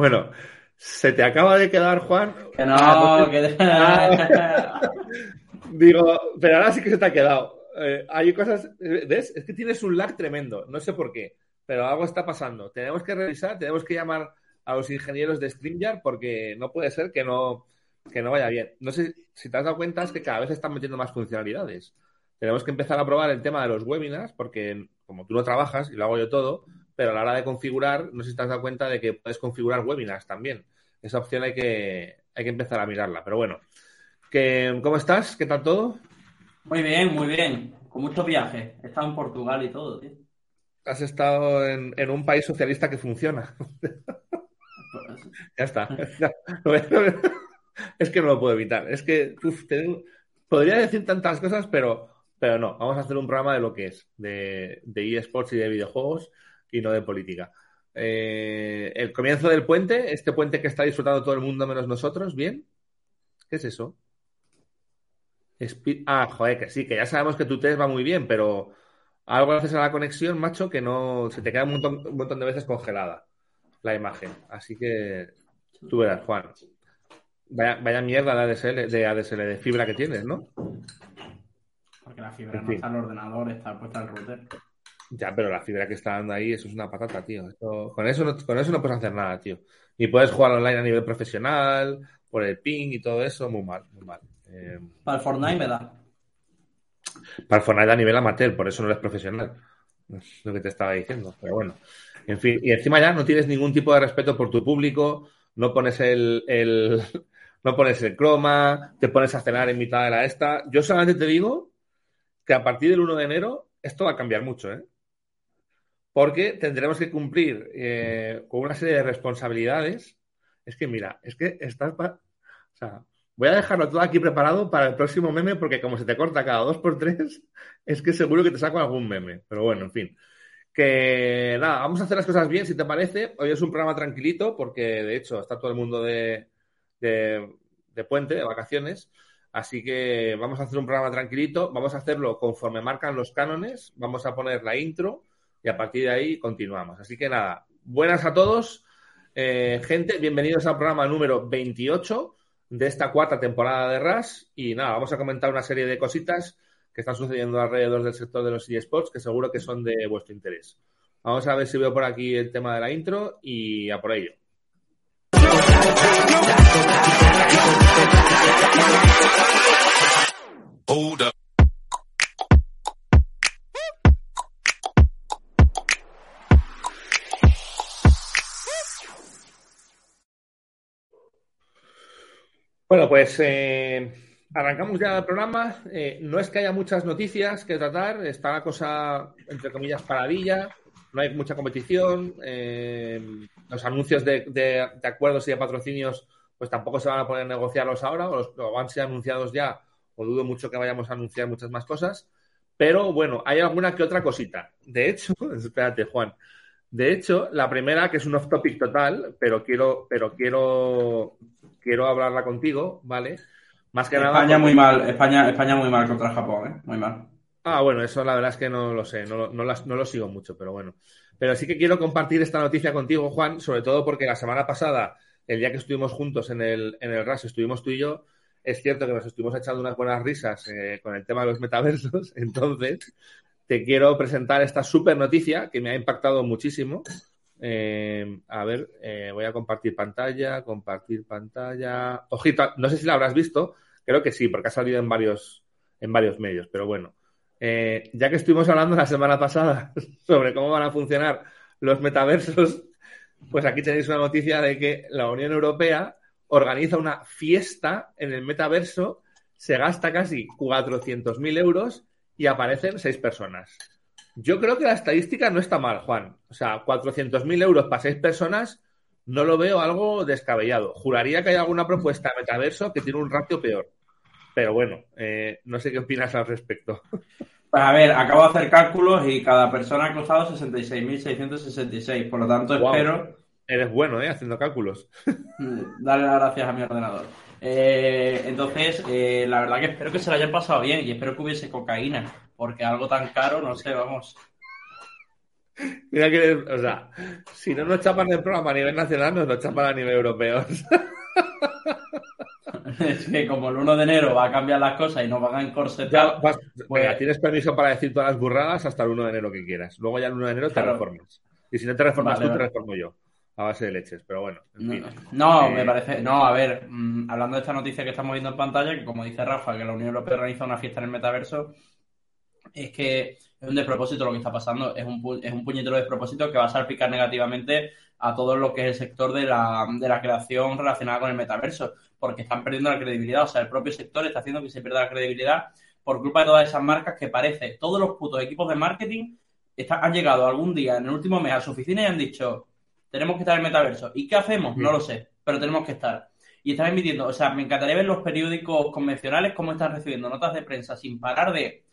Bueno, se te acaba de quedar, Juan. Que no, que... Digo, pero ahora sí que se te ha quedado. Eh, hay cosas, ¿ves? Es que tienes un lag tremendo, no sé por qué, pero algo está pasando. Tenemos que revisar, tenemos que llamar a los ingenieros de StreamYard porque no puede ser que no, que no vaya bien. No sé si te has dado cuenta, es que cada vez están metiendo más funcionalidades. Tenemos que empezar a probar el tema de los webinars porque como tú no trabajas y lo hago yo todo, pero a la hora de configurar, no sé si te has dado cuenta de que puedes configurar webinars también. Esa opción hay que, hay que empezar a mirarla. Pero bueno, ¿cómo estás? ¿Qué tal todo? Muy bien, muy bien. Con muchos viajes. He estado en Portugal y todo, tío. Has estado en, un país socialista que funciona. ya está. es que no lo puedo evitar. Es que podría decir tantas cosas, pero, pero no. Vamos a hacer un programa de lo que es, de, de eSports y de videojuegos y no de política. Eh, el comienzo del puente, este puente que está disfrutando todo el mundo menos nosotros, ¿bien? ¿Qué es eso? ah, joder, que sí, que ya sabemos que tu test va muy bien, pero algo haces a la conexión, macho, que no se te queda un montón, un montón de veces congelada la imagen. Así que tú verás, Juan. Vaya, mierda de ADSL, de ADSL, de fibra que tienes, ¿no? Porque la fibra no está en el ordenador, está puesta el router. Ya, pero la fibra que está dando ahí, eso es una patata, tío. con, eso no, con eso no puedes hacer nada, tío. Ni puedes jugar online a nivel profesional, por el ping y todo eso, muy mal, muy mal. Eh, para el Fortnite me da. Para el Fortnite a nivel amateur, por eso no eres profesional. Es lo que te estaba diciendo, pero bueno. En fin, y encima ya no tienes ningún tipo de respeto por tu público, no pones el, el no pones el croma, te pones a cenar en mitad de la esta. Yo solamente te digo que a partir del 1 de enero esto va a cambiar mucho, ¿eh? Porque tendremos que cumplir eh, con una serie de responsabilidades. Es que mira, es que estás... O sea, voy a dejarlo todo aquí preparado para el próximo meme porque como se te corta cada dos por tres, es que seguro que te saco algún meme. Pero bueno, en fin. Que nada, vamos a hacer las cosas bien, si te parece. Hoy es un programa tranquilito porque de hecho está todo el mundo de, de, de puente, de vacaciones. Así que vamos a hacer un programa tranquilito, vamos a hacerlo conforme marcan los cánones, vamos a poner la intro y a partir de ahí continuamos. Así que nada, buenas a todos, eh, gente, bienvenidos al programa número 28 de esta cuarta temporada de RAS y nada, vamos a comentar una serie de cositas que están sucediendo alrededor del sector de los eSports que seguro que son de vuestro interés. Vamos a ver si veo por aquí el tema de la intro y a por ello. Bueno, pues eh, arrancamos ya el programa. Eh, no es que haya muchas noticias que tratar, está la cosa, entre comillas, paradilla, no hay mucha competición, eh, los anuncios de, acuerdos y de patrocinios pues tampoco se van a poder negociarlos ahora, o, los, o han sido anunciados ya, o dudo mucho que vayamos a anunciar muchas más cosas. Pero bueno, hay alguna que otra cosita. De hecho, espérate, Juan. De hecho, la primera, que es un off topic total, pero quiero, pero quiero quiero hablarla contigo, ¿vale? Más que nada. España muy mal, España, España muy mal contra Japón, ¿eh? Muy mal. Ah, bueno, eso la verdad es que no lo sé, no, no, lo sigo mucho, pero bueno. Pero sí que quiero compartir esta noticia contigo, Juan, sobre todo porque la semana pasada, el día que estuvimos juntos en el, en el RAS, estuvimos tú y yo, es cierto que nos estuvimos echando unas buenas risas eh, con el tema de los metaversos, entonces te quiero presentar esta súper noticia que me ha impactado muchísimo eh, a ver, eh, voy a compartir pantalla, compartir pantalla. Ojito, no sé si la habrás visto, creo que sí, porque ha salido en varios, en varios medios, pero bueno. Eh, ya que estuvimos hablando la semana pasada sobre cómo van a funcionar los metaversos, pues aquí tenéis una noticia de que la Unión Europea organiza una fiesta en el metaverso, se gasta casi 400.000 euros y aparecen seis personas. Yo creo que la estadística no está mal, Juan. O sea, 400.000 euros para seis personas no lo veo algo descabellado. Juraría que hay alguna propuesta de metaverso que tiene un ratio peor. Pero bueno, eh, no sé qué opinas al respecto. Pues a ver, acabo de hacer cálculos y cada persona ha costado 66.666. Por lo tanto, espero. Eres bueno, ¿eh? Haciendo cálculos. Dale las gracias a mi ordenador. Eh, entonces, eh, la verdad que espero que se lo hayan pasado bien y espero que hubiese cocaína, porque algo tan caro, no sé, vamos. Mira que, o sea, si no nos chapan el programa a nivel nacional, nos lo chapan a nivel europeo. es que como el 1 de enero va a cambiar las cosas y nos van a encorsetar. pues... tienes permiso para decir todas las burradas hasta el 1 de enero que quieras. Luego ya el 1 de enero te reformas. Y si no te reformas tú, te reformo yo. A base de leches, pero bueno. no, eh, me parece. No, a ver, mm, hablando de esta noticia que estamos viendo en pantalla, que como dice Rafa, que la Unión Europea organiza una fiesta en el metaverso, es que es un despropósito lo que está pasando, es un, es un puñetero despropósito que va a salpicar negativamente a todo lo que es el sector de la, de la creación relacionada con el metaverso, porque están perdiendo la credibilidad, o sea, el propio sector está haciendo que se pierda la credibilidad por culpa de todas esas marcas que parece, todos los putos equipos de marketing han llegado algún día en el último mes a su oficina y han dicho, tenemos que estar en el metaverso. ¿Y qué hacemos? No lo sé, pero tenemos que estar. Y están emitiendo, o sea, me encantaría ver los periódicos convencionales cómo están recibiendo notas de prensa sin parar de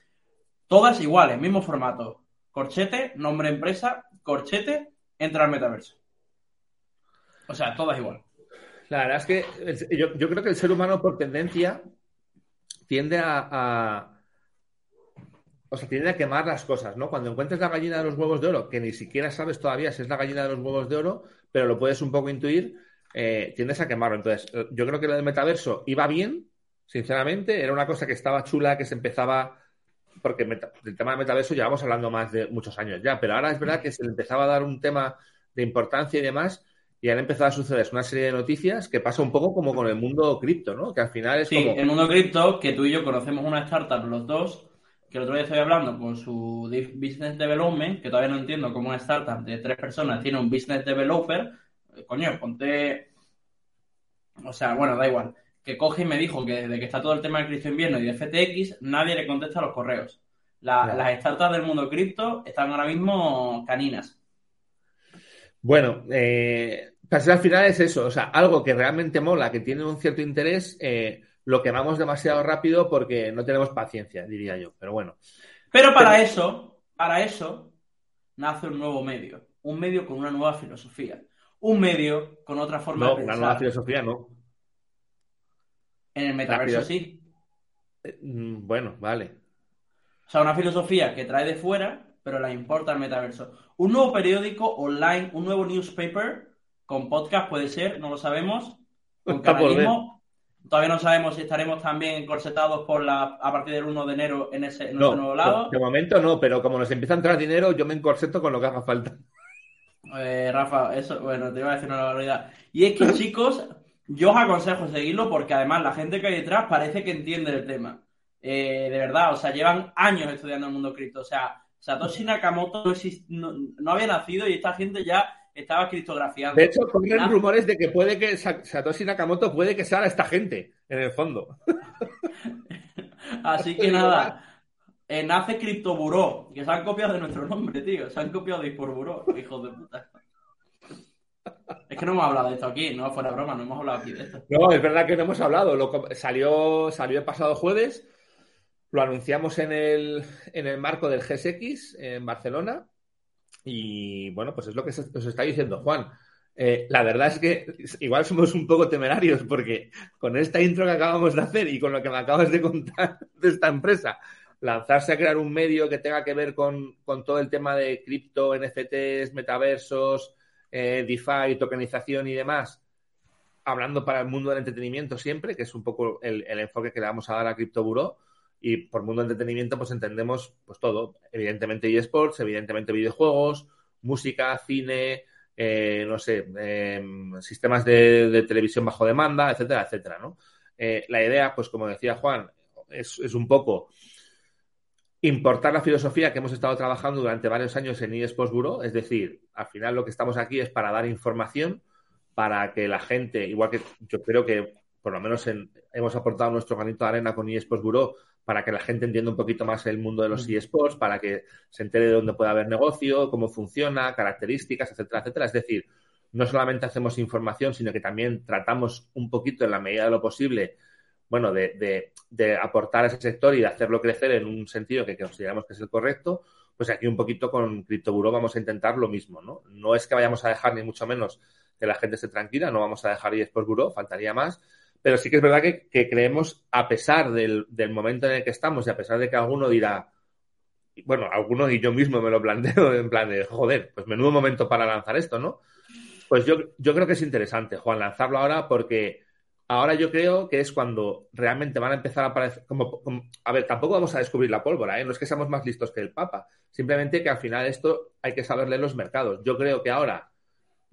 Todas iguales, mismo formato. Corchete, nombre empresa, corchete, entra al metaverso. O sea, todas igual. La verdad es que yo, creo que el ser humano por tendencia tiende a, o sea, tiende a quemar las cosas, ¿no? Cuando encuentres la gallina de los huevos de oro, que ni siquiera sabes todavía si es la gallina de los huevos de oro, pero lo puedes un poco intuir, eh, tiendes a quemarlo. Entonces, yo creo que lo del metaverso iba bien, sinceramente, era una cosa que estaba chula, que se empezaba porque del tema del metaverso llevamos hablando más de muchos años ya, pero ahora es verdad que se le empezaba a dar un tema de importancia y demás, y han empezado a suceder una serie de noticias que pasa un poco como con el mundo cripto, ¿no? Que al final es sí, el mundo cripto, que tú y yo conocemos una startup los dos, que el otro día estoy hablando con su business development, que todavía no entiendo cómo una startup de tres personas tiene un business developer, coño, ponte... O sea, bueno, da igual que coge y me dijo que desde que está todo el tema del cripto invierno y de FTX, nadie le contesta los correos. Las startups del mundo cripto están ahora mismo caninas. Bueno, eh, al final es eso, o sea, algo que realmente mola, que tiene un cierto interés, eh, lo quemamos demasiado rápido porque no tenemos paciencia, diría yo, pero bueno. Pero para eso, para eso, nace un nuevo medio, un medio con una nueva filosofía, un medio con otra forma de pensar. No, una nueva filosofía no. En el metaverso sí. Eh, mm, bueno, vale. O sea, una filosofía que trae de fuera, pero la importa el metaverso. Un nuevo periódico online, un nuevo newspaper con podcast puede ser, no lo sabemos. Con canalismo. Todavía no sabemos si estaremos también encorsetados por la, a partir del 1 de enero en ese, nuevo lado. De momento no, pero como nos empieza a entrar dinero, yo me encorseto con lo que haga falta. Eh, Rafa, eso, bueno, te iba a decir una barbaridad. Y es que, chicos, yo os aconsejo seguirlo porque además la gente que hay detrás parece que entiende el tema. Eh, de verdad, o sea, llevan años estudiando el mundo cripto. O sea, Satoshi Nakamoto no, había nacido y esta gente ya estaba criptografiando. De hecho, corren rumores de que puede que Satoshi Nakamoto puede que sea esta gente, en el fondo. Así que nada. Eh, nace Criptoburó, que se han copiado de nuestro nombre, tío. Se han copiado de Buró, hijos de puta. Es que no hemos hablado de esto aquí, no fuera broma, no hemos hablado aquí de esto. No, es verdad que no hemos hablado. Lo, salió, salió el pasado jueves, lo anunciamos en el, en el marco del GSX en Barcelona. Y bueno, pues es lo que os está diciendo Juan. Eh, la verdad es que igual somos un poco temerarios porque con esta intro que acabamos de hacer y con lo que me acabas de contar de esta empresa, lanzarse a crear un medio que tenga que ver con, con todo el tema de cripto, NFTs, metaversos, eh, DeFi, tokenización y demás, hablando para el mundo del entretenimiento siempre, que es un poco el, enfoque que le vamos a dar a CryptoBuro. Y por mundo del entretenimiento, pues entendemos pues todo. Evidentemente eSports, evidentemente videojuegos, música, cine, eh, no sé, em, sistemas de, televisión bajo demanda, etcétera, etcétera, ¿no? Eh, la idea, pues como decía Juan, es, un poco importar la filosofía que hemos estado trabajando durante varios años en eSports Bureau, es decir, al final lo que estamos aquí es para dar información, para que la gente, igual que yo creo que por lo menos hemos aportado nuestro granito de arena con eSports Bureau, para que la gente entienda un poquito más el mundo de los eSports, para que se entere de dónde puede haber negocio, cómo funciona, características, etcétera, etcétera. Es decir, no solamente hacemos información, sino que también tratamos un poquito, en la medida de lo posible, bueno, de, aportar a ese sector y de hacerlo crecer en un sentido que consideramos que es el correcto, pues aquí un poquito con CryptoBuro vamos a intentar lo mismo, ¿no? No es que vayamos a dejar ni mucho menos que la gente esté tranquila, no vamos a dejar eSports Bureau, faltaría más, pero sí que es verdad que, creemos, a pesar del, momento en el que estamos y a pesar de que alguno dirá, bueno, algunos y yo mismo me lo planteo en plan de, joder, pues menudo momento para lanzar esto, ¿no? Pues yo, yo creo que es interesante, Juan, lanzarlo ahora porque ahora yo creo que es cuando realmente van a empezar a aparecer, como, a ver, tampoco vamos a descubrir la pólvora, ¿eh? no es que seamos más listos que el Papa, simplemente que al final esto hay que saber leer los mercados. Yo creo que ahora,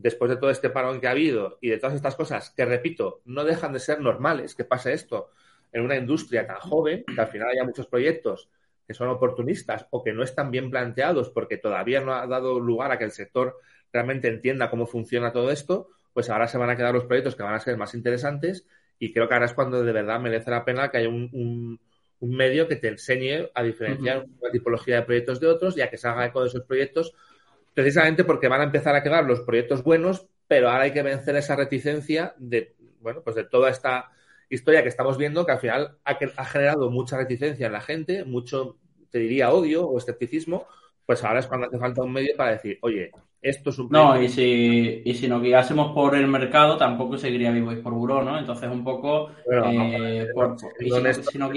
después de todo este parón que ha habido y de todas estas cosas, que repito, no dejan de ser normales que pase esto en una industria tan joven, que al final haya muchos proyectos que son oportunistas o que no están bien planteados porque todavía no ha dado lugar a que el sector realmente entienda cómo funciona todo esto, pues ahora se van a quedar los proyectos que van a ser más interesantes y creo que ahora es cuando de verdad merece la pena que haya un, medio que te enseñe a diferenciar una tipología de proyectos de otros y a que se haga eco de esos proyectos, precisamente porque van a empezar a quedar los proyectos buenos, pero ahora hay que vencer esa reticencia de, bueno, pues de toda esta historia que estamos viendo que al final ha, ha generado mucha reticencia en la gente, mucho, te diría, odio o escepticismo, pues ahora es cuando hace falta un medio para decir, oye, esto es un... No, y si, y si nos guiásemos por el mercado, tampoco seguiría vivo por buró, ¿no? Entonces, un poco... eh, por, y si, no, si no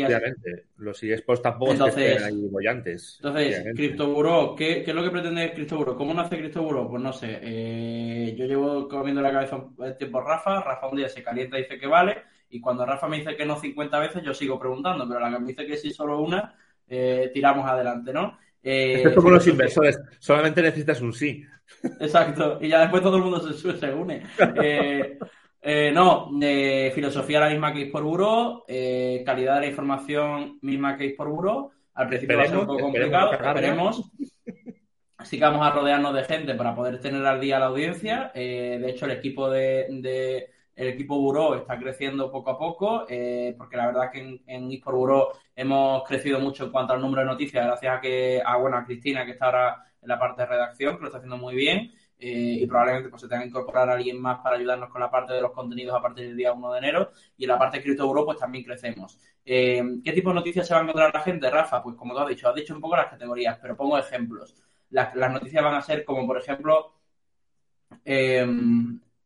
Los eSports tampoco entonces, hay bollantes. Entonces, CryptoBuro, ¿qué, ¿qué es lo que pretende CryptoBuro? ¿Cómo nace CryptoBuro? Pues no sé. Eh, yo llevo comiendo la cabeza un tiempo Rafa. Rafa un día se calienta y dice que vale. Y cuando Rafa me dice que no 50 veces, yo sigo preguntando. Pero la que me dice que sí solo una, eh, tiramos adelante, ¿no? Eh, es como los inversores, solamente necesitas un sí. Exacto, y ya después todo el mundo se, se une. Eh, eh, no, filosofía la misma que es por Buró, calidad de la información misma que es por Buró. Al principio va a ser un poco complicado, esperemos. Así que vamos a rodearnos de gente para poder tener al día la audiencia. de hecho, el equipo de el equipo Buró está creciendo poco a poco, eh, porque la verdad que en, en Buró hemos crecido mucho en cuanto al número de noticias, gracias a que a, bueno, a Cristina, que está ahora en la parte de redacción, que lo está haciendo muy bien, eh, y probablemente pues, se tenga que incorporar a alguien más para ayudarnos con la parte de los contenidos a partir del día 1 de enero, y en la parte de Cripto Buró pues también crecemos. Eh, ¿Qué tipo de noticias se va a encontrar la gente, Rafa? Pues como tú has dicho, has dicho un poco las categorías, pero pongo ejemplos. Las noticias van a ser como, por ejemplo,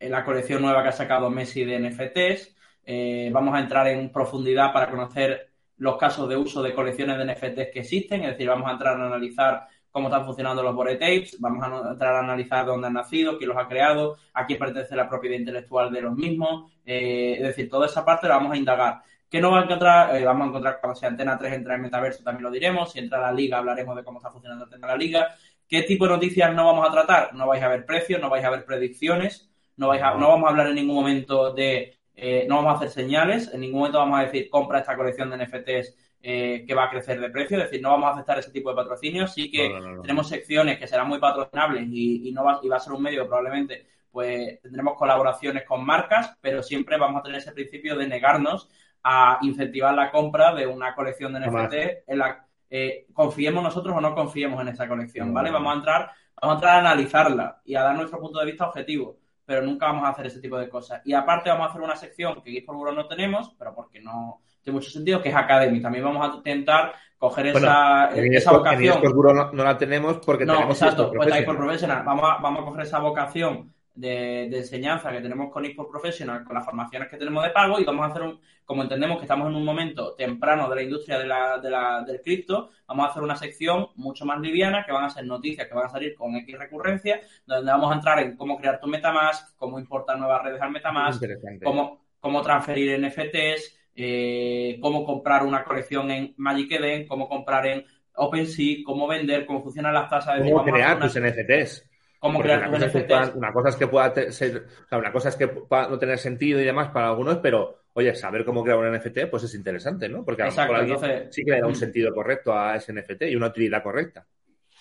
la colección nueva que ha sacado Messi de NFTs. Eh, vamos a entrar en profundidad para conocer los casos de uso de colecciones de NFTs que existen, es decir, vamos a entrar a analizar cómo están funcionando los bore tapes, vamos a entrar a analizar dónde han nacido, quién los ha creado, a quién pertenece la propiedad intelectual de los mismos, eh, es decir, toda esa parte la vamos a indagar. ¿Qué no va a encontrar? Eh, vamos a encontrar cuando si Antena 3 entra en Metaverso, también lo diremos, si entra la Liga hablaremos de cómo está funcionando la Liga. ¿Qué tipo de noticias no vamos a tratar? No vais a ver precios, no vais a ver predicciones, no, vamos a hablar en ningún momento de, eh, no vamos a hacer señales, en ningún momento vamos a decir compra esta colección de NFTs eh, que va a crecer de precio, es decir, no vamos a aceptar ese tipo de patrocinio, sí que tenemos secciones que serán muy patrocinables y, no va, y va a ser un medio probablemente, pues tendremos colaboraciones con marcas, pero siempre vamos a tener ese principio de negarnos a incentivar la compra de una colección de NFT en la eh, confiemos nosotros o no confiemos en esa colección, ¿vale? Vamos a entrar, vamos a entrar a analizarla y a dar nuestro punto de vista objetivo pero nunca vamos a hacer ese tipo de cosas. Y aparte vamos a hacer una sección que por Buró no tenemos, pero porque no tiene mucho sentido, que es Academy. También vamos a intentar coger esa, esa vocación. En no, no, la tenemos porque no, tenemos exacto, pues ahí por profesional. Vamos a, vamos a coger esa vocación de, enseñanza que tenemos con eSport Professional, con las formaciones que tenemos de pago y vamos a hacer un, como entendemos que estamos en un momento temprano de la industria de la, de la, del cripto, vamos a hacer una sección mucho más liviana que van a ser noticias que van a salir con X recurrencia, donde vamos a entrar en cómo crear tu Metamask, cómo importar nuevas redes al Metamask, cómo, cómo transferir NFTs, eh, cómo comprar una colección en Magic Eden, cómo comprar en OpenSea, cómo vender, cómo funcionan las tasas de... Cómo crear tus NFTs una cosa, una cosa es que pueda ser, una cosa es que pueda no tener sentido y demás para algunos, pero oye, saber cómo crear un NFT, pues es interesante, ¿no? Porque a lo mejor alguien sí que le da un mm. sentido correcto a ese NFT y una utilidad correcta.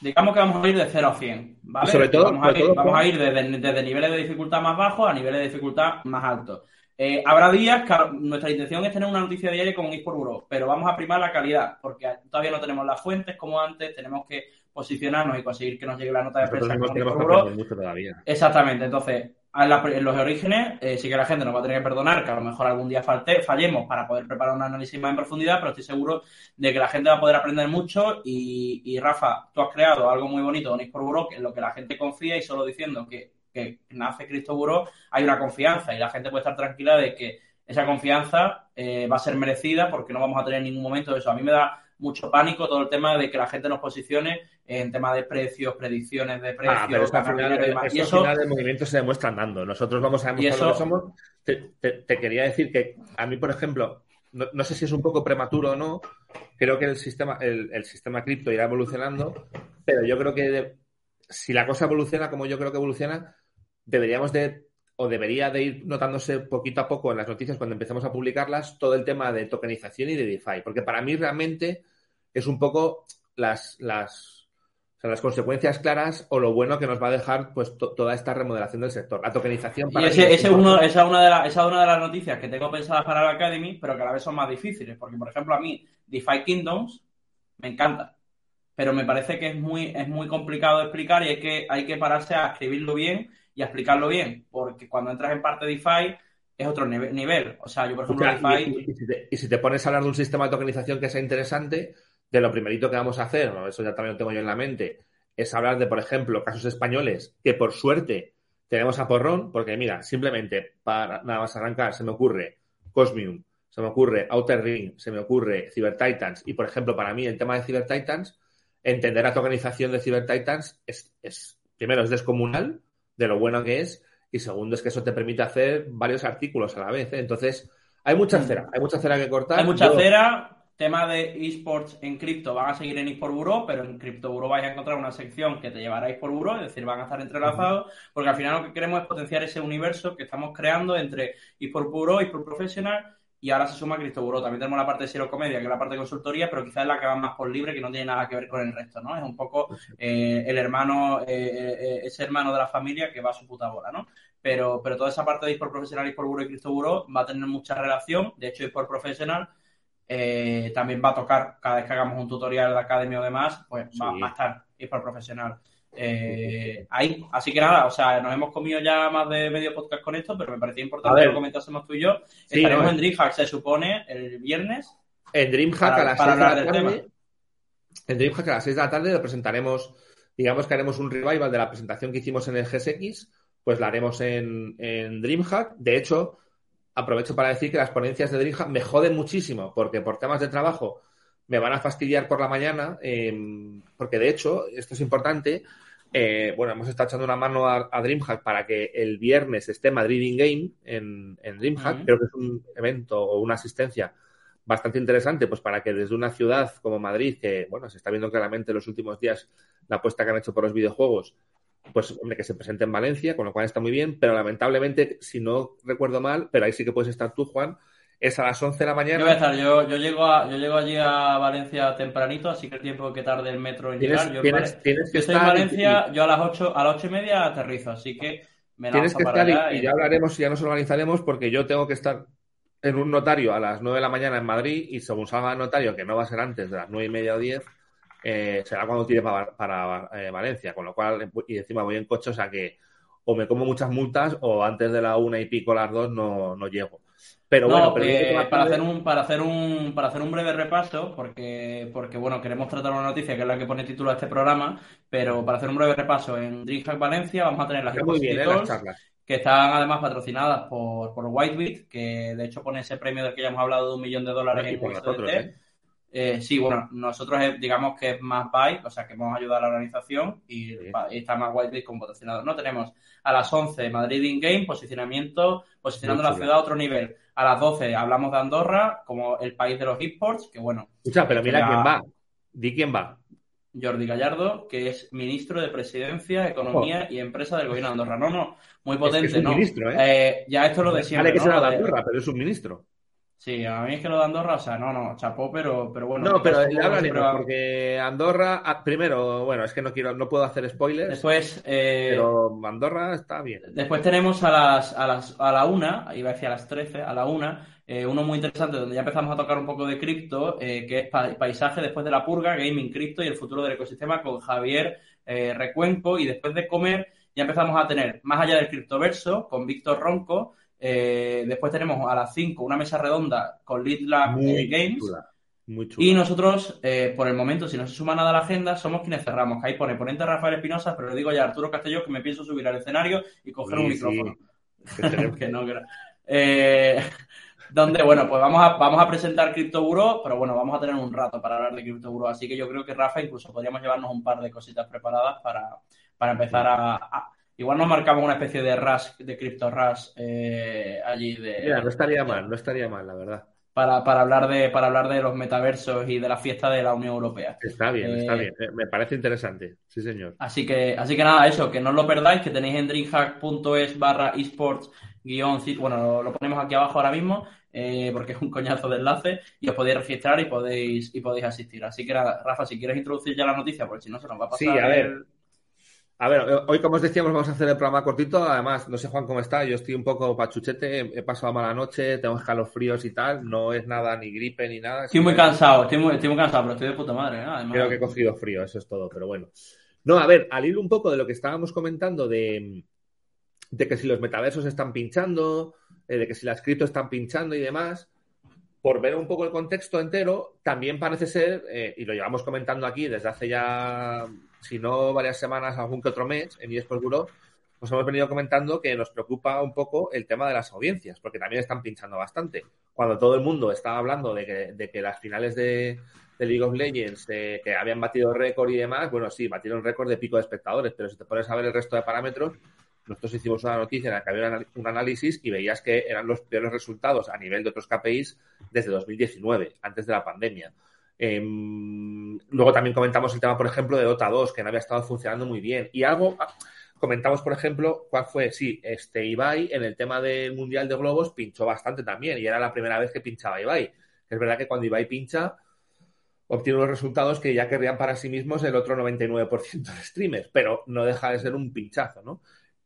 Digamos que vamos a ir de 0 a 100, ¿vale? sobre todo, vamos, a, ir, desde, desde, niveles de dificultad más bajos a niveles de dificultad más altos. Eh, habrá días que nuestra intención es tener una noticia diaria con un por Euro, pero vamos a primar la calidad, porque todavía no tenemos las fuentes como antes, tenemos que posicionarnos y conseguir que nos llegue la nota de prensa Exactamente, entonces en los orígenes eh, sí que la gente nos va a tener que perdonar que a lo mejor algún día falte, fallemos para poder preparar un análisis más en profundidad, pero estoy seguro de que la gente va a poder aprender mucho y, Rafa, tú has creado algo muy bonito con por Buró, que es lo que la gente confía y solo diciendo que, nace Cristo Buró hay una confianza y la gente puede estar tranquila de que esa confianza eh, va a ser merecida porque no vamos a tener en ningún momento eso. A mí me da mucho pánico todo el tema de que la gente nos posicione en tema de precios, predicciones de precios, ah, pero al final, y eso, al final el movimiento se demuestra andando. Nosotros vamos a demostrar lo que somos. Te, quería decir que a mí, por ejemplo, no, sé si es un poco prematuro o no, creo que el sistema, el, sistema cripto irá evolucionando, pero yo creo que si la cosa evoluciona como yo creo que evoluciona, deberíamos de o debería de ir notándose poquito a poco en las noticias cuando empecemos a publicarlas todo el tema de tokenización y de DeFi, porque para mí realmente es un poco las, las, las consecuencias claras o lo bueno que nos va a dejar pues toda esta remodelación del sector. La tokenización para y ese, esa, una de esa es una de las noticias que tengo pensadas para la Academy, pero que a la vez son más difíciles, porque por ejemplo a mí DeFi Kingdoms me encanta, pero me parece que es muy, es muy complicado de explicar y hay que, hay que pararse a escribirlo bien y a explicarlo bien, porque cuando entras en parte DeFi es otro nivel. O sea, yo por ejemplo DeFi... Y, si te, pones a hablar de un sistema de tokenización que sea interesante, de lo primerito que vamos a hacer, eso ya también lo tengo yo en la mente, es hablar de, por ejemplo, casos españoles que por suerte tenemos a porrón, porque mira, simplemente para nada más arrancar, se me ocurre Cosmium, se me ocurre Outer Ring, se me ocurre Cyber Titans, y por ejemplo, para mí el tema de Cyber Titans, entender la tokenización de Cyber Titans es, es primero, es descomunal, de lo bueno que es y segundo es que eso te permite hacer varios artículos a la vez. ¿eh? Entonces, hay mucha mm. cera, hay mucha cera que cortar. Hay mucha cera. Tema de esports en cripto van a seguir en eSport Bureau, pero en Crypto vais a encontrar una sección que te llevará a eSport es decir, van a estar entrelazados, porque al final lo que queremos es potenciar ese universo que estamos creando entre eSport Bureau, eSport Professional y ahora se suma Cristo Buró. También tenemos la parte de Cero Comedia, que es la parte de consultoría, pero quizás es la que va más por libre, que no tiene nada que ver con el resto, ¿no? Es un poco eh, el hermano, eh, eh, ese hermano de la familia que va a su puta bola, ¿no? Pero, pero toda esa parte de eSport Profesional, eSport Buró y Cristo Buró va a tener mucha relación. De hecho, eSport Profesional también va a tocar, cada vez que hagamos un tutorial de academia o demás, pues va, va, a estar eSport Profesional eh, ahí. Así que nada, o sea, nos hemos comido ya más de medio podcast con esto, pero me parecía importante que lo comentásemos tú y yo. Estaremos en DreamHack, se supone, el viernes. En DreamHack a las 6 de la tarde. En DreamHack a las 6 de la tarde lo presentaremos, digamos que haremos un revival de la presentación que hicimos en el GSX, pues la haremos en, en DreamHack. De hecho, aprovecho para decir que las ponencias de DreamHack me joden muchísimo, porque por temas de trabajo me van a fastidiar por la mañana, em, porque de hecho, esto es importante, eh, bueno, hemos estado echando una mano a, DreamHack para que el viernes esté Madrid in Game en, en DreamHack. Creo que es un evento o una asistencia bastante interesante, pues para que desde una ciudad como Madrid, que bueno, se está viendo claramente en los últimos días la apuesta que han hecho por los videojuegos, pues hombre, que se presente en Valencia, con lo cual está muy bien, pero lamentablemente, si no recuerdo mal, pero ahí sí que puedes estar tú, Juan, es a las 11 de la mañana. Yo voy a estar, yo, yo, llego, a, yo llego allí a Valencia tempranito, así que el tiempo que tarde el metro en llegar. Yo, tienes, tienes que estoy en Valencia, yo a las 8, a las ocho y media aterrizo, así que me Tienes que para estar y, ya hablaremos y ya nos organizaremos porque yo tengo que estar en un notario a las 9 de la mañana en Madrid y según salga el notario, que no va a ser antes de las 9 y media o 10, eh, será cuando tire para, para eh, Valencia, con lo cual, y encima voy en coche, o sea que o me como muchas multas o antes de la una y pico las dos no, no llego. Pero bueno, eh, para hacer un para hacer un para hacer un breve repaso, porque porque bueno, queremos tratar una noticia que es la que pone título a este programa, pero para hacer un breve repaso en Dreamhack Valencia vamos a tener las, muy bien, ¿eh? que están además patrocinadas por, por Whitebit, que de hecho pone ese premio del que ya hemos hablado de un millón de dólares en nosotros, ¿eh? Eh, sí, bueno, nosotros digamos que es más Byte, o sea que vamos a ayudar a la organización y, está más Whitebit como patrocinador. No tenemos a las 11 Madrid in Game, posicionamiento, posicionando la ciudad a otro nivel. A las 12 hablamos de Andorra como el país de los esports, que bueno. Escucha, pero mira quién va. Di quién va. Jordi Gallardo, que es ministro de Presidencia, Economía y Empresa del Gobierno de Andorra. No, no, muy potente, ¿no? Ministro, ¿eh? ¿eh? ya esto lo de siempre. Vale que de Andorra, pero es un ministro. Sí, a mí es que lo de Andorra, o sea, no, no, chapó, pero, pero bueno. No, pero hablaremos, porque Andorra, ah, primero, bueno, es que no quiero, no puedo hacer spoilers. Después, eh, pero Andorra está bien. Después tenemos a las, a las, a la una, iba a decir a las trece, a la una, eh, uno muy interesante donde ya empezamos a tocar un poco de cripto, eh, que es paisaje después de la purga, gaming cripto y el futuro del ecosistema con Javier Recuenco y después de comer ya empezamos a tener más allá del criptoverso con Víctor Ronco eh, después tenemos a las 5 una mesa redonda con Lead Lab Games. Y nosotros, eh, por el momento, si no se suma nada a la agenda, somos quienes cerramos. Que ahí pone ponente Rafael Espinosa, pero le digo ya a Arturo Castelló que me pienso subir al escenario y coger un micrófono. que no, eh, donde, bueno, pues vamos a, vamos a presentar CryptoBuro, pero bueno, vamos a tener un rato para hablar de CryptoBuro, así que yo creo que Rafa incluso podríamos llevarnos un par de cositas preparadas para, para empezar a, Igual nos marcamos una especie de rush, de Crypto Rush eh, allí de... Mira, no estaría mal, no estaría mal, la verdad. Para, para, hablar de, para hablar de los metaversos y de la fiesta de la Unión Europea. Está bien, está eh, bien. Eh, me parece interesante, sí señor. Así que, así que nada, eso, que no os lo perdáis, que tenéis en dreamhack.es barra esports guion, bueno, lo ponemos aquí abajo ahora mismo, porque es un coñazo de enlace, y os podéis registrar y podéis, y podéis asistir. Así que Rafa, si quieres introducir ya la noticia, porque si no se nos va a pasar. Sí, a ver. A ver, hoy como os decíamos vamos a hacer el programa cortito. Además, no sé Juan cómo está. Yo estoy un poco pachuchete, he pasado mala noche, tengo escalofríos y tal. No es nada ni gripe ni nada. Estoy muy cansado, estoy muy, estoy muy cansado, pero estoy de puta madre. ¿eh? Creo que he cogido frío, eso es todo, pero bueno. No, a ver, al hilo un poco de lo que estábamos comentando de, de que si los metaversos están pinchando, eh, de que si las cripto están pinchando y demás, por ver un poco el contexto entero, también parece ser, eh, y lo llevamos comentando aquí desde hace ya si no varias semanas, algún que otro mes en eSports Bureau, pues hemos venido comentando que nos preocupa un poco el tema de las audiencias, porque también están pinchando bastante. Cuando todo el mundo estaba hablando de que, las finales de, League of Legends, que habían batido récord y demás, bueno, sí, batieron récord de pico de espectadores, pero si te pones a ver el resto de parámetros, nosotros hicimos una noticia en la que había un análisis y veías que eran los peores resultados a nivel de otros KPIs desde 2019, antes de la pandemia. Em, luego también comentamos el tema, por ejemplo, de Dota 2, que no había estado funcionando muy bien. Y algo, ah, comentamos, por ejemplo, cuál fue, sí, este Ibai en el tema del Mundial de Globos pinchó bastante también y era la primera vez que pinchaba Ibai. Es verdad que cuando Ibai pincha, obtiene unos resultados que ya querrían para sí mismos el otro 99% de streamers, pero no deja de ser un pinchazo, ¿no?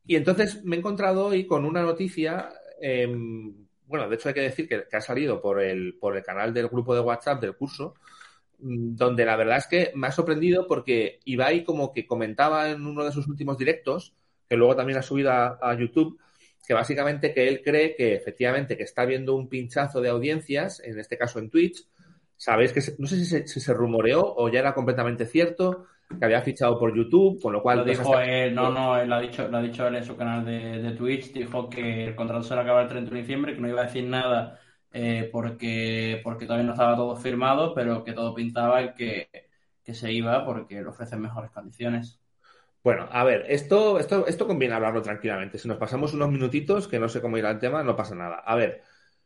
Y entonces me he encontrado hoy con una noticia, em, bueno, de hecho hay que decir que, que, ha salido por el, por el canal del grupo de WhatsApp del curso, donde la verdad es que me ha sorprendido porque Ibai como que comentaba en uno de sus últimos directos, que luego también ha subido a, YouTube, que básicamente que él cree que efectivamente que está viendo un pinchazo de audiencias, en este caso en Twitch. Sabéis que no sé si se, rumoreó o ya era completamente cierto, que había fichado por YouTube, con lo cual... Lo dijo él, no, no, él lo ha dicho, lo ha dicho él en su canal de, de Twitch, dijo que el contrato se le acaba el 30 de diciembre, que no iba a decir nada eh, porque, porque todavía no estaba todo firmado, pero que todo pintaba en que, se iba porque le ofrecen mejores condiciones. Bueno, a ver, esto, esto, esto conviene hablarlo tranquilamente. Si nos pasamos unos minutitos, que no sé cómo irá el tema, no pasa nada. A ver.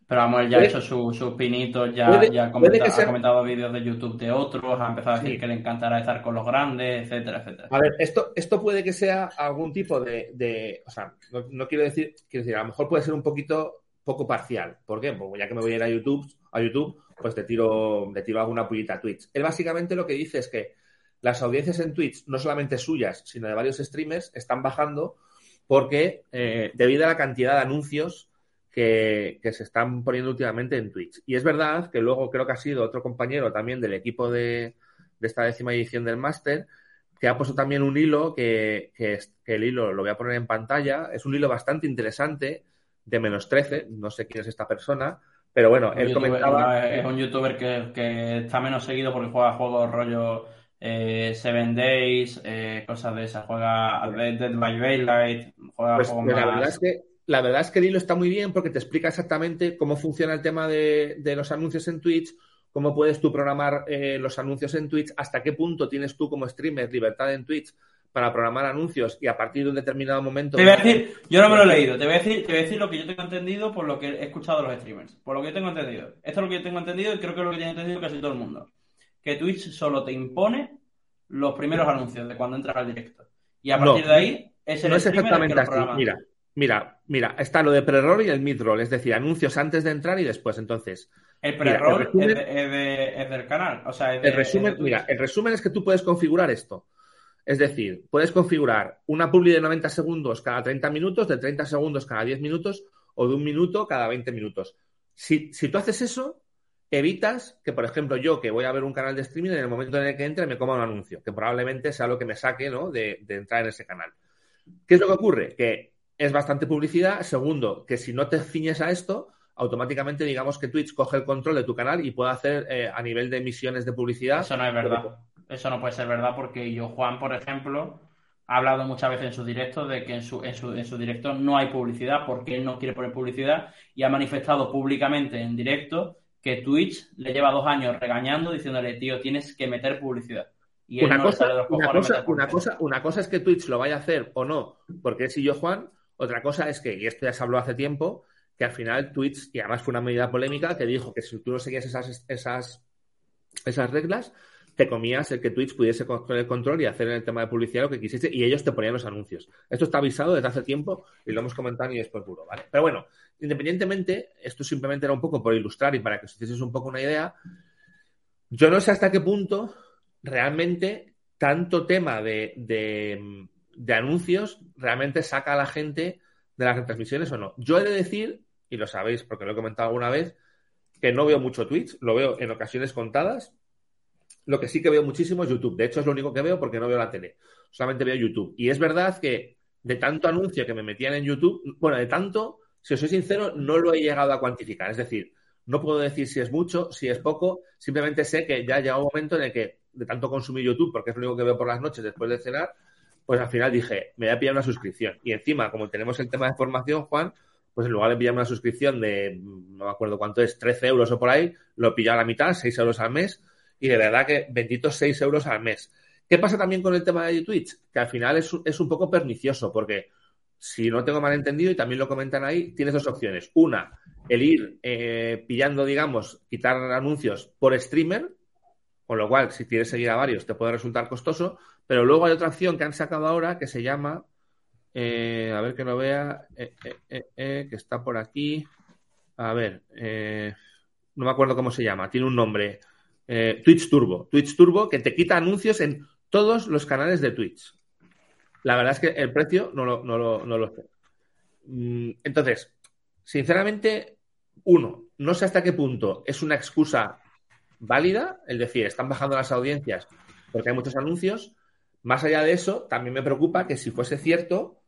Pero vamos, él ya ha hecho sus su pinitos, ya, ya ha, comentado, vídeos de YouTube de otros, ha empezado a decir que le encantará estar con los grandes, etcétera, etcétera. A ver, esto, esto puede que sea algún tipo de, de o sea, no, no, quiero decir, quiero decir, a lo mejor puede ser un poquito poco parcial. ¿Por qué? Pues ya que me voy a ir a YouTube, a YouTube, pues te tiro, te tiro alguna pullita a Twitch. Él básicamente lo que dice es que las audiencias en Twitch, no solamente suyas, sino de varios streamers, están bajando porque eh, debido a la cantidad de anuncios que, se están poniendo últimamente en Twitch. Y es verdad que luego creo que ha sido otro compañero también del equipo de, esta décima edición del máster que ha puesto también un hilo que, que, que el hilo lo voy a poner en pantalla. Es un hilo bastante interesante de menos 13, no sé quién es esta persona, pero bueno, él comentaba... Es un youtuber que, está menos seguido porque juega juegos rollo eh, Seven Days, eh, cosas de esas, juega Dead by Daylight, juega pues, juegos la Verdad es que, la verdad es que el hilo está muy bien porque te explica exactamente cómo funciona el tema de, de los anuncios en Twitch, cómo puedes tú programar eh, los anuncios en Twitch, hasta qué punto tienes tú como streamer libertad en Twitch para programar anuncios y a partir de un determinado momento. Te voy a decir, yo no me lo he leído, te voy a decir, te voy a decir lo que yo tengo entendido por lo que he escuchado de los streamers. Por lo que yo tengo entendido. Esto es lo que yo tengo entendido y creo que es lo que tiene entendido casi todo el mundo. Que Twitch solo te impone los primeros anuncios de cuando entras al directo. Y a partir de ahí es el no es exactamente así. Mira, mira, mira, está lo de pre-roll y el mid-roll, es decir, anuncios antes de entrar y después. Entonces, el pre-roll es, del canal. O sea, el resumen, mira, el resumen es que tú puedes configurar esto. Es decir, puedes configurar una publi de 90 segundos cada 30 minutos, de 30 segundos cada 10 minutos o de un minuto cada 20 minutos. Si, tú haces eso, evitas que, por ejemplo, yo que voy a ver un canal de streaming, en el momento en el que entre me coma un anuncio, que probablemente sea lo que me saque ¿no? de, entrar en ese canal. ¿Qué es lo que ocurre? Que es bastante publicidad. Segundo, que si no te ciñes a esto, automáticamente digamos que Twitch coge el control de tu canal y puede hacer eh, a nivel de emisiones de publicidad. Eso no es verdad. Eso no puede ser verdad porque yo, Juan, por ejemplo, ha hablado muchas veces en sus directos de que en su, en su, en su directo no hay publicidad porque él no quiere poner publicidad y ha manifestado públicamente en directo que Twitch le lleva dos años regañando diciéndole, tío, tienes que meter publicidad. Y una, cosa, una, cosa, una, cosa, una cosa es que Twitch lo vaya a hacer o no, porque es y yo Juan, otra cosa es que, y esto ya se habló hace tiempo, que al final Twitch, y además fue una medida polémica, que dijo que si tú no seguías esas, esas, esas reglas, te comías el que Twitch pudiese coger el control y hacer en el tema de publicidad lo que quisiese y ellos te ponían los anuncios. Esto está avisado desde hace tiempo y lo hemos comentado y es por puro, ¿vale? Pero bueno, independientemente, esto simplemente era un poco por ilustrar y para que os hicieseis un poco una idea, yo no sé hasta qué punto realmente tanto tema de, de, anuncios realmente saca a la gente de las retransmisiones o no. Yo he de decir, y lo sabéis porque lo he comentado alguna vez, que no veo mucho Twitch, lo veo en ocasiones contadas. Lo que sí que veo muchísimo es YouTube. De hecho, es lo único que veo porque no veo la tele. Solamente veo YouTube. Y es verdad que de tanto anuncio que me metían en YouTube, bueno, de tanto, si os soy sincero, no lo he llegado a cuantificar. Es decir, no puedo decir si es mucho, si es poco, simplemente sé que ya ha llegado un momento en el que de tanto consumir YouTube, porque es lo único que veo por las noches después de cenar, pues al final dije, me voy a pillar una suscripción. Y encima, como tenemos el tema de formación, Juan, pues en lugar de pillarme una suscripción de, no me acuerdo cuánto es, 13 euros o por ahí, lo pillo a la mitad, 6 euros al mes, y de verdad que benditos 6 euros al mes. ¿Qué pasa también con el tema de Twitch? Que al final es, es un poco pernicioso, porque si no tengo mal entendido, y también lo comentan ahí, tienes dos opciones. Una, el ir eh, pillando, digamos, quitar anuncios por streamer, con lo cual, si quieres seguir a varios, te puede resultar costoso. Pero luego hay otra opción que han sacado ahora que se llama, eh, a ver que lo vea, eh, eh, que está por aquí. A ver, no me acuerdo cómo se llama, tiene un nombre. Twitch Turbo. Twitch Turbo que te quita anuncios en todos los canales de Twitch. La verdad es que el precio no lo, no lo, no lo sé. Mm, entonces, sinceramente, uno, no sé hasta qué punto es una excusa válida, es decir, están bajando las audiencias porque hay muchos anuncios. Más allá de eso, también me preocupa que si fuese cierto,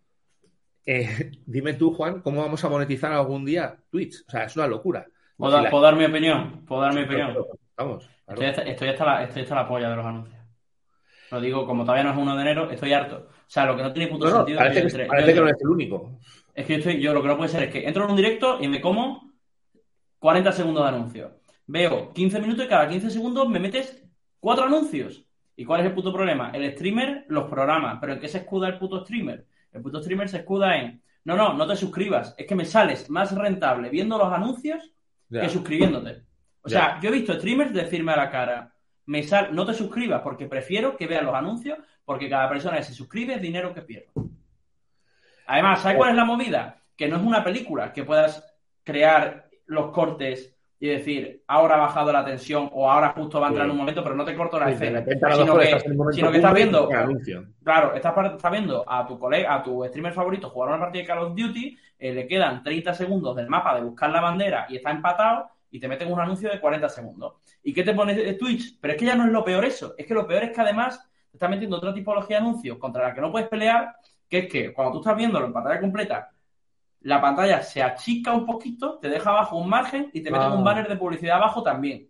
eh, dime tú, Juan, ¿cómo vamos a monetizar algún día Twitch? O sea, es una locura. ¿Puedo, dar mi opinión? ¿Puedo dar mi opinión? Vamos. Estoy, hasta, la, estoy hasta la polla de los anuncios. Lo digo, como todavía no es 1 de enero, estoy harto. O sea, lo que no tiene puto sentido parece es que, parece que no es el único. Es que yo, estoy, yo lo que no puede ser es que entro en un directo y me como 40 segundos de anuncio veo 15 minutos y cada 15 segundos me metes cuatro anuncios. ¿Y cuál es el puto problema? El streamer los programa, pero ¿en qué se escuda el puto streamer? El puto streamer se escuda en, no, no, no te suscribas, es que me sales más rentable viendo los anuncios que suscribiéndote. O sea, yo he visto streamers decirme a la cara, me sal, no te suscribas porque prefiero que vean los anuncios porque cada persona que se suscribe es dinero que pierdo. Además, ¿sabes cuál es la movida? Que no es una película que puedas crear los cortes y decir, ahora ha bajado la tensión o ahora justo va a entrar en un momento, pero no te corto la escena. Sino que, estás viendo, claro, estás, viendo a tu colega, a tu streamer favorito jugar una partida de Call of Duty, eh, le quedan 30 segundos del mapa de buscar la bandera y está empatado y te meten un anuncio de 40 segundos. ¿Y qué te pone Twitch? Pero es que ya no es lo peor eso, es que lo peor es que además te está metiendo otra tipología de anuncios contra la que no puedes pelear, que es que cuando tú estás viéndolo en pantalla completa la pantalla se achica un poquito, te deja abajo un margen y te meten un ah. banner de publicidad abajo también.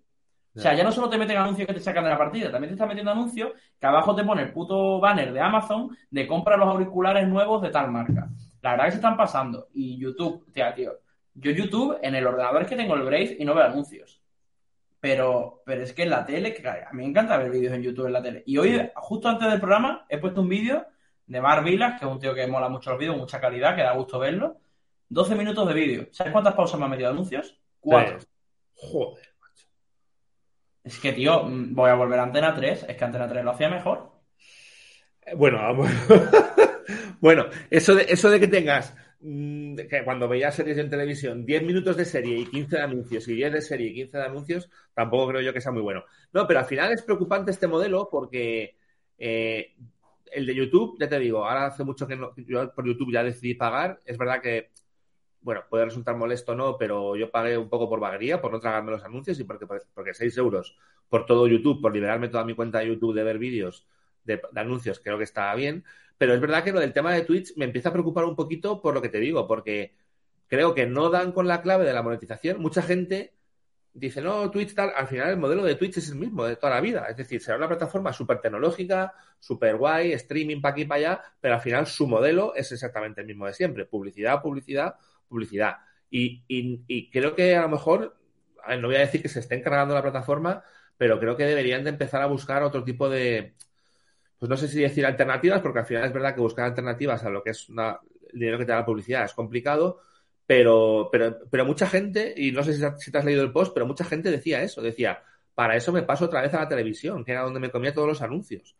O sea, ya no solo te meten anuncios que te sacan de la partida, también te están metiendo anuncios que abajo te pone el puto banner de Amazon de compra los auriculares nuevos de tal marca. La verdad que se están pasando. Y YouTube, tía, tío. Yo YouTube, en el ordenador es que tengo el Brave y no veo anuncios. Pero, pero es que en la tele, que a mí me encanta ver vídeos en YouTube en la tele. Y hoy, justo antes del programa, he puesto un vídeo de Mar Vilas, que es un tío que mola mucho los vídeos, mucha calidad, que da gusto verlo 12 minutos de vídeo. ¿Sabes cuántas pausas me ha metido anuncios? Cuatro. Joder, macho. Es que, tío, voy a volver a Antena 3. Es que Antena 3 lo hacía mejor. Eh, bueno, bueno, eso de, eso de que tengas mm, que cuando veías series en televisión, 10 minutos de serie y 15 de anuncios, y 10 de serie y 15 de anuncios, tampoco creo yo que sea muy bueno. No, pero al final es preocupante este modelo porque eh, el de YouTube, ya te digo, ahora hace mucho que no, yo por YouTube ya decidí pagar. Es verdad que bueno, puede resultar molesto o no, pero yo pagué un poco por vaguería, por no tragarme los anuncios y porque, porque 6 euros por todo YouTube, por liberarme toda mi cuenta de YouTube de ver vídeos de, anuncios, creo que está bien. Pero es verdad que lo del tema de Twitch me empieza a preocupar un poquito por lo que te digo, porque creo que no dan con la clave de la monetización. Mucha gente dice, no, Twitch tal, al final el modelo de Twitch es el mismo de toda la vida. Es decir, será una plataforma súper tecnológica, súper guay, streaming para aquí y para allá, pero al final su modelo es exactamente el mismo de siempre. Publicidad, publicidad, publicidad. Y, y, creo que a lo mejor, no voy a decir que se esté encargando la plataforma, pero creo que deberían de empezar a buscar otro tipo de, pues no sé si decir alternativas, porque al final es verdad que buscar alternativas a lo que es una, el dinero que te da la publicidad es complicado, pero, pero, pero mucha gente, y no sé si, te has leído el post, pero mucha gente decía eso, decía, para eso me paso otra vez a la televisión, que era donde me comía todos los anuncios.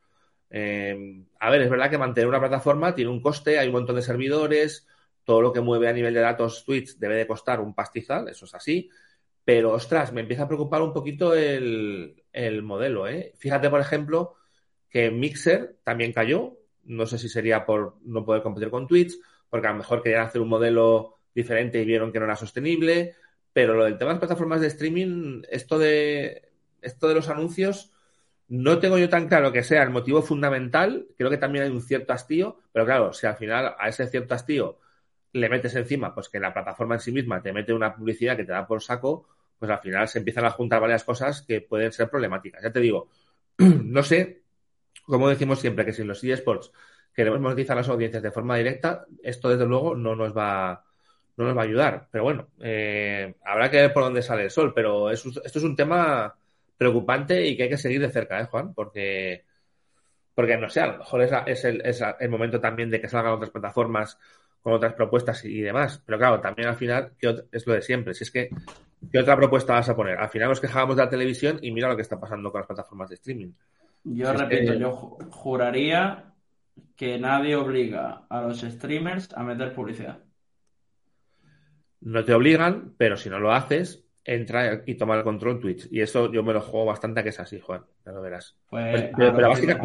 Eh, a ver, es verdad que mantener una plataforma tiene un coste, hay un montón de servidores, todo lo que mueve a nivel de datos Twitch debe de costar un pastizal, eso es así, pero ostras, me empieza a preocupar un poquito el, el modelo. ¿eh? Fíjate, por ejemplo, que Mixer también cayó, no sé si sería por no poder competir con Twitch, porque a lo mejor querían hacer un modelo diferente y vieron que no era sostenible. Pero lo del tema de las plataformas de streaming, esto de, esto de los anuncios, no tengo yo tan claro que sea el motivo fundamental. Creo que también hay un cierto hastío, pero claro, si al final a ese cierto hastío le metes encima, pues que la plataforma en sí misma te mete una publicidad que te da por saco, pues al final se empiezan a juntar varias cosas que pueden ser problemáticas. Ya te digo, no sé, como decimos siempre, que si los eSports queremos monetizar las audiencias de forma directa, esto desde luego no nos va, no nos va a ayudar. Pero bueno, eh, habrá que ver por dónde sale el sol. Pero esto es un tema preocupante y que hay que seguir de cerca, ¿eh, Juan? Porque, porque no sé, a lo mejor es, el, es el momento también de que salgan otras plataformas con otras propuestas y demás. Pero claro, también al final es lo de siempre. Si es que, ¿qué otra propuesta vas a poner? Al final nos quejábamos de la televisión y mira lo que está pasando con las plataformas de streaming. Yo repito, yo juraría que nadie obliga a los streamers a meter publicidad no te obligan, pero si no lo haces, entra y toma el control Twitch. Y eso yo me lo juego bastante que es así, Juan. Ya lo verás. Pues, pero,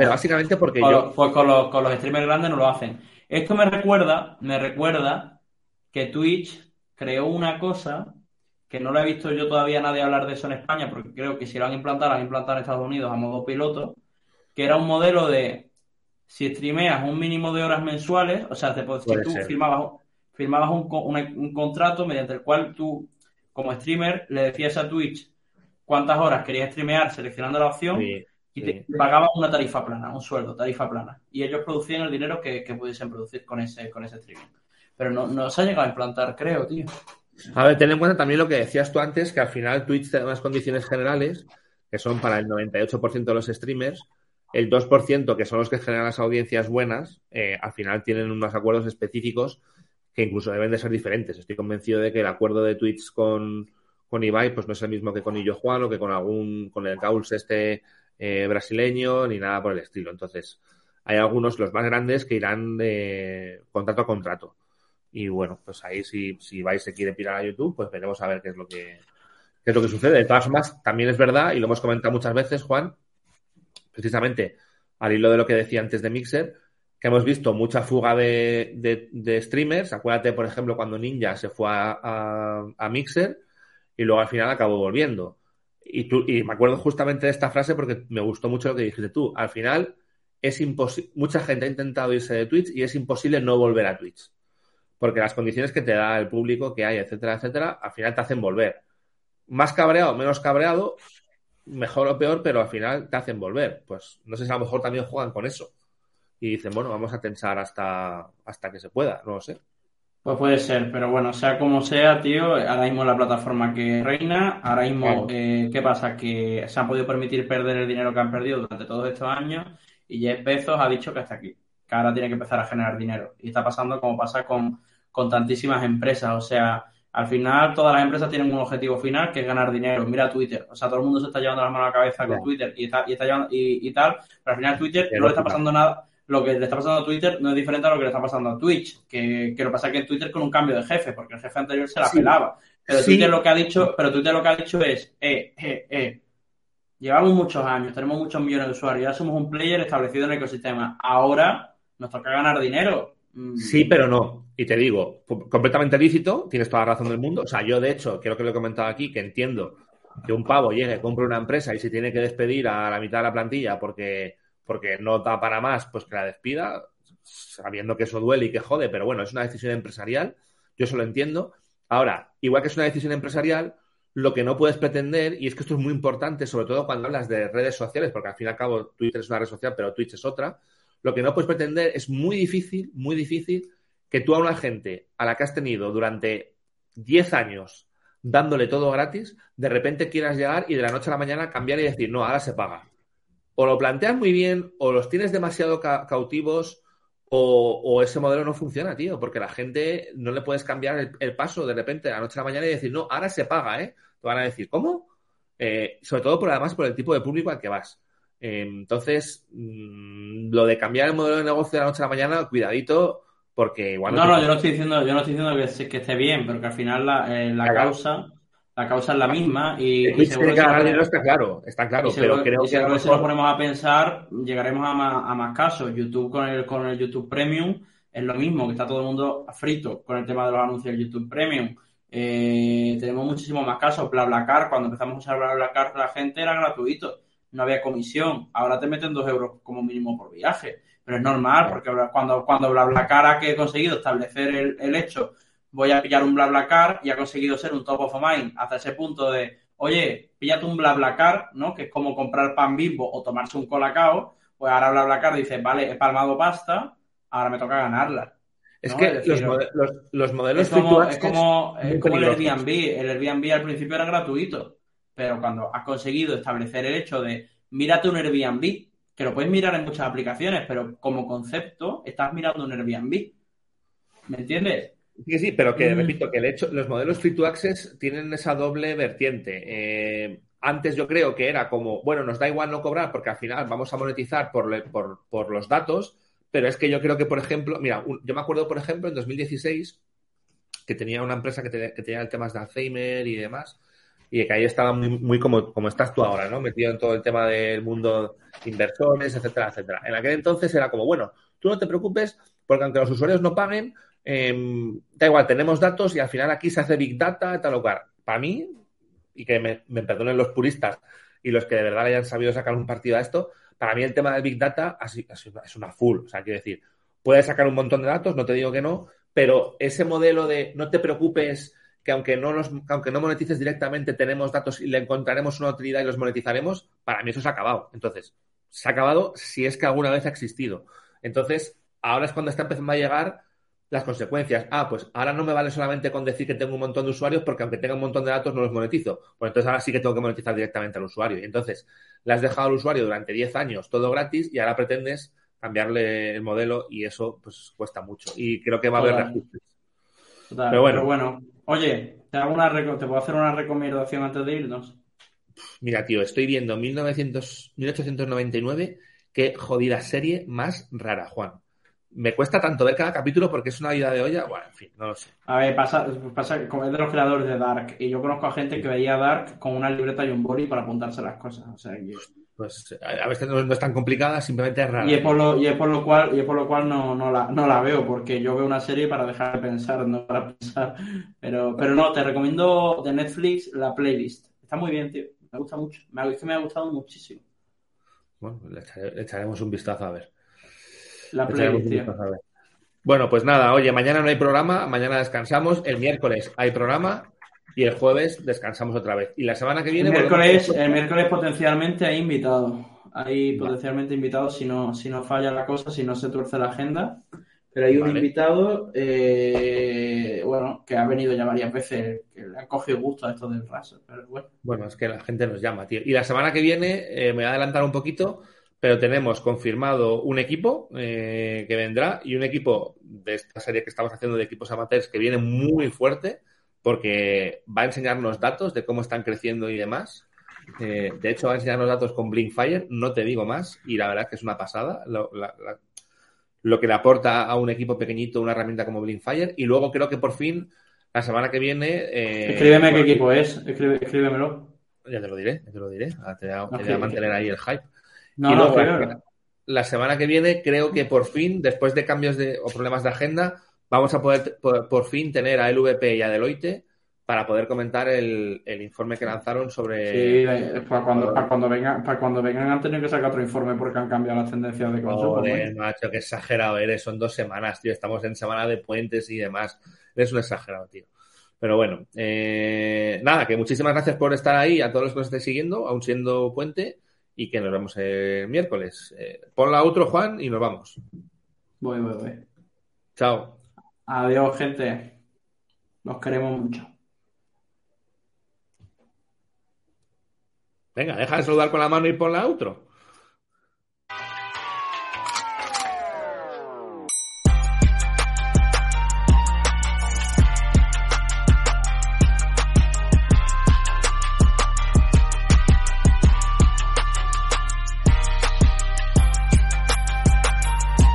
básicamente porque yo. Pues con los, con los streamers grandes no lo hacen. Esto me recuerda, me recuerda que Twitch creó una cosa que no lo he visto yo todavía nadie hablar de eso en España, porque creo que si lo han implantado, lo han implantado en Estados Unidos a modo piloto, que era un modelo de si streameas un mínimo de horas mensuales, o sea, te, si tú firmabas firmabas un, un, contrato mediante el cual tú, como streamer, le decías a Twitch cuántas horas querías streamear seleccionando la opción y te pagabas una tarifa plana, un sueldo, tarifa plana. Y ellos producían el dinero que, pudiesen producir con ese, con ese streaming. Pero no, no se ha llegado a implantar, creo, tío. A ver, ten en cuenta también lo que decías tú antes, que al final Twitch tiene unas condiciones generales que son para el 98% de los streamers, el 2% que son los que generan las audiencias buenas, eh, al final tienen unos acuerdos específicos que incluso deben de ser diferentes. Estoy convencido de que el acuerdo de Twitch con, con Ibai pues no es el mismo que con Illo Juan o que con algún con el Cauls este eh, brasileño ni nada por el estilo. Entonces, hay algunos, los más grandes, que irán de contrato a contrato. Y bueno, pues ahí si, si Ibai se quiere pirar a YouTube, pues veremos a ver qué es lo que qué es lo que sucede. De todas formas, también es verdad, y lo hemos comentado muchas veces, Juan, precisamente al hilo de lo que decía antes de Mixer, que hemos visto mucha fuga de, streamers. Acuérdate, por ejemplo, cuando Ninja se fue a, a, Mixer y luego al final acabó volviendo. Y, tú, y me acuerdo justamente de esta frase porque me gustó mucho lo que dijiste tú. Al final, es imposible. Mucha gente ha intentado irse de Twitch y es imposible no volver a Twitch. Porque las condiciones que te da el público que hay, etcétera, etcétera, al final te hacen volver. Más cabreado, menos cabreado, mejor o peor, pero al final te hacen volver. Pues no sé si a lo mejor también juegan con eso y dicen, bueno, vamos a tensar hasta, hasta que se pueda, no lo sé. Pues puede ser, pero bueno, sea como sea, tío, ahora mismo la plataforma que reina, ahora mismo, eh, ¿qué pasa? Que se han podido permitir perder el dinero que han perdido durante todos estos años y Jeff Bezos ha dicho que hasta aquí, que ahora tiene que empezar a generar dinero. Y está pasando como pasa con, con tantísimas empresas, o sea, al final todas las empresas tienen un objetivo final que es ganar dinero. Mira Twitter, o sea, todo el mundo se está llevando las manos a la cabeza con Twitter y, está, y, está y, tal, pero al final Twitter no le está pasando nada lo que le está pasando a Twitter no es diferente a lo que le está pasando a Twitch, que, que lo pasa que en Twitter con un cambio de jefe, porque el jefe anterior se la pelaba. Pero Twitter lo que ha dicho, pero Twitter lo que ha dicho es, eh, eh, eh, llevamos muchos años, tenemos muchos millones de usuarios, ya somos un player establecido en el ecosistema. Ahora nos toca ganar dinero. Mm. Sí, pero no. Y te digo, completamente lícito, tienes toda la razón del mundo. O sea, yo de hecho, creo que lo he comentado aquí, que entiendo que un pavo llegue, compre una empresa y se tiene que despedir a la mitad de la plantilla porque porque no da para más, pues que la despida, sabiendo que eso duele y que jode, pero bueno, es una decisión empresarial, yo eso lo entiendo. Ahora, igual que es una decisión empresarial, lo que no puedes pretender, y es que esto es muy importante, sobre todo cuando hablas de redes sociales, porque al fin y al cabo Twitter es una red social, pero Twitch es otra, lo que no puedes pretender es muy difícil, muy difícil que tú a una gente a la que has tenido durante 10 años dándole todo gratis, de repente quieras llegar y de la noche a la mañana cambiar y decir, no, ahora se paga. O lo planteas muy bien, o los tienes demasiado cautivos, o, ese modelo no funciona, tío, porque la gente no le puedes cambiar el, paso de repente de la noche a la mañana y decir, no, ahora se paga, ¿eh? Te van a decir, ¿cómo? Eh, sobre todo por además por el tipo de público al que vas. Eh, entonces, mm, lo de cambiar el modelo de negocio de la noche a la mañana, cuidadito, porque igual... No, no, yo no estoy diciendo, yo no estoy diciendo que, que esté bien, pero que al final la, eh, la causa la causa es la misma y, y seguro que está claro, está claro, pero creo que si nos ponemos a pensar llegaremos a más, a más, casos. YouTube con el con el YouTube Premium es lo mismo, que está todo el mundo frito con el tema de los anuncios del YouTube Premium. Eh, tenemos muchísimos más casos. BlaBlaCar, cuando empezamos a usar BlaBlaCar la gente era gratuito, no había comisión. Ahora te meten dos euros como mínimo por viaje, pero es normal porque cuando cuando BlaBlaCar ha conseguido establecer el, el hecho voy a pillar un BlaBlaCar y ha conseguido ser un top of mind hasta ese punto de, oye, píllate un BlaBlaCar, ¿no? Que es como comprar pan bimbo o tomarse un colacao, pues ahora BlaBlaCar dice, vale, he palmado pasta, ahora me toca ganarla. Es que los, modelos es como, es como, el Airbnb. El Airbnb al principio era gratuito, pero cuando has conseguido establecer el hecho de mírate un Airbnb, que lo puedes mirar en muchas aplicaciones, pero como concepto estás mirando un Airbnb. ¿Me entiendes? Sí, sí, pero que, mm. repito, que el hecho, los modelos free to access tienen esa doble vertiente. Eh, antes yo creo que era como, bueno, nos da igual no cobrar porque al final vamos a monetizar por, por, los datos, pero es que yo creo que, por ejemplo, mira, yo me acuerdo, por ejemplo, en 2016, que tenía una empresa que, tenía el tema de Alzheimer y demás, y que ahí estaba muy, muy como, como estás tú ahora, ¿no? Metido en todo el tema del mundo inversores, etcétera, etcétera. En aquel entonces era como, bueno, tú no te preocupes porque aunque los usuarios no paguen, Em, da igual, tenemos datos y al final aquí se hace Big Data, tal o cual. Para mí, y que me, perdonen los puristas y los que de verdad hayan sabido sacar un partido a esto, para mí el tema del Big Data es una full. O sea, quiero decir, puedes sacar un montón de datos, no te digo que no, pero ese modelo de no te preocupes que aunque no, los, aunque no monetices directamente, tenemos datos y le encontraremos una utilidad y los monetizaremos, para mí eso se ha acabado. Entonces, se ha acabado si es que alguna vez ha existido. Entonces, ahora es cuando está empezando a llegar las consecuencias. Ah, pues ahora no me vale solamente con decir que tengo un montón de usuarios porque aunque tenga un montón de datos no los monetizo. Pues entonces ahora sí que tengo que monetizar directamente al usuario. Y entonces le has dejado al usuario durante 10 años todo gratis y ahora pretendes cambiarle el modelo y eso pues cuesta mucho. Y creo que va a haber ajustes. Pero bueno. bueno, oye, ¿te, hago una ¿te puedo hacer una recomendación antes de irnos? Mira, tío, estoy viendo 1900, 1899. Qué jodida serie más rara, Juan me cuesta tanto ver cada capítulo porque es una vida de olla. Bueno, en fin, no lo sé. A ver, pasa, pasa es de los creadores de Dark. Y yo conozco a gente que veía Dark con una libreta y un boli para apuntarse las cosas. O sea, Pues a veces no, es tan complicada, simplemente es rara. Y es por lo, y es por lo cual, y es por lo cual no, no, la, no la veo, porque yo veo una serie para dejar de pensar, no para pensar. Pero, pero no, te recomiendo de Netflix la playlist. Está muy bien, tío. Me gusta mucho. Me, es que me ha gustado muchísimo. Bueno, le echaremos un vistazo a ver. La Bueno, pues nada, oye, mañana no hay programa, mañana descansamos, el miércoles hay programa y el jueves descansamos otra vez. Y la semana que viene. El miércoles, el miércoles potencialmente hay invitado. Hay potencialmente invitados si no, si no falla la cosa, si no se tuerce la agenda. Pero hay un invitado, eh, bueno, que ha venido ya varias veces, que le ha cogido gusto a esto del raso. Pero bueno. bueno, es que la gente nos llama, tío. Y la semana que viene, eh, me voy a adelantar un poquito, pero tenemos confirmado un equipo eh, que vendrá y un equipo de esta serie que estamos haciendo de equipos amateurs que viene muy fuerte porque va a enseñarnos datos de cómo están creciendo y demás. Eh, de hecho, va a enseñarnos datos con Blinkfire, no te digo más, y la verdad que es una pasada lo, que le aporta a un equipo pequeñito una herramienta como Blinkfire. Y luego creo que por fin, la semana que viene... Eh, Escríbeme qué equipo es, escríbemelo. Ya te lo diré, ya te lo diré. te voy a mantener ahí el hype y luego, la, semana que viene creo que por fin, después de cambios de, o problemas de agenda, vamos a poder por, fin tener a LVP y a Deloitte para poder comentar el, informe que lanzaron sobre. Sí, eh, para cuando, vengan, para cuando vengan han tenido que sacar otro informe porque han cambiado las tendencias de consumo. Joder, ¿no? macho, qué exagerado eres. Son dos semanas, tío. Estamos en semana de puentes y demás. Eres un exagerado, tío. Pero bueno, eh, nada, que muchísimas gracias por estar ahí, a todos los que nos estéis siguiendo, aún siendo puente, y que nos vemos el miércoles. Eh, pon la otro, Juan, y nos vamos. Voy, voy, voy. Chao. Adiós, gente. Los queremos mucho. Venga, deja de saludar con la mano y pon la outro.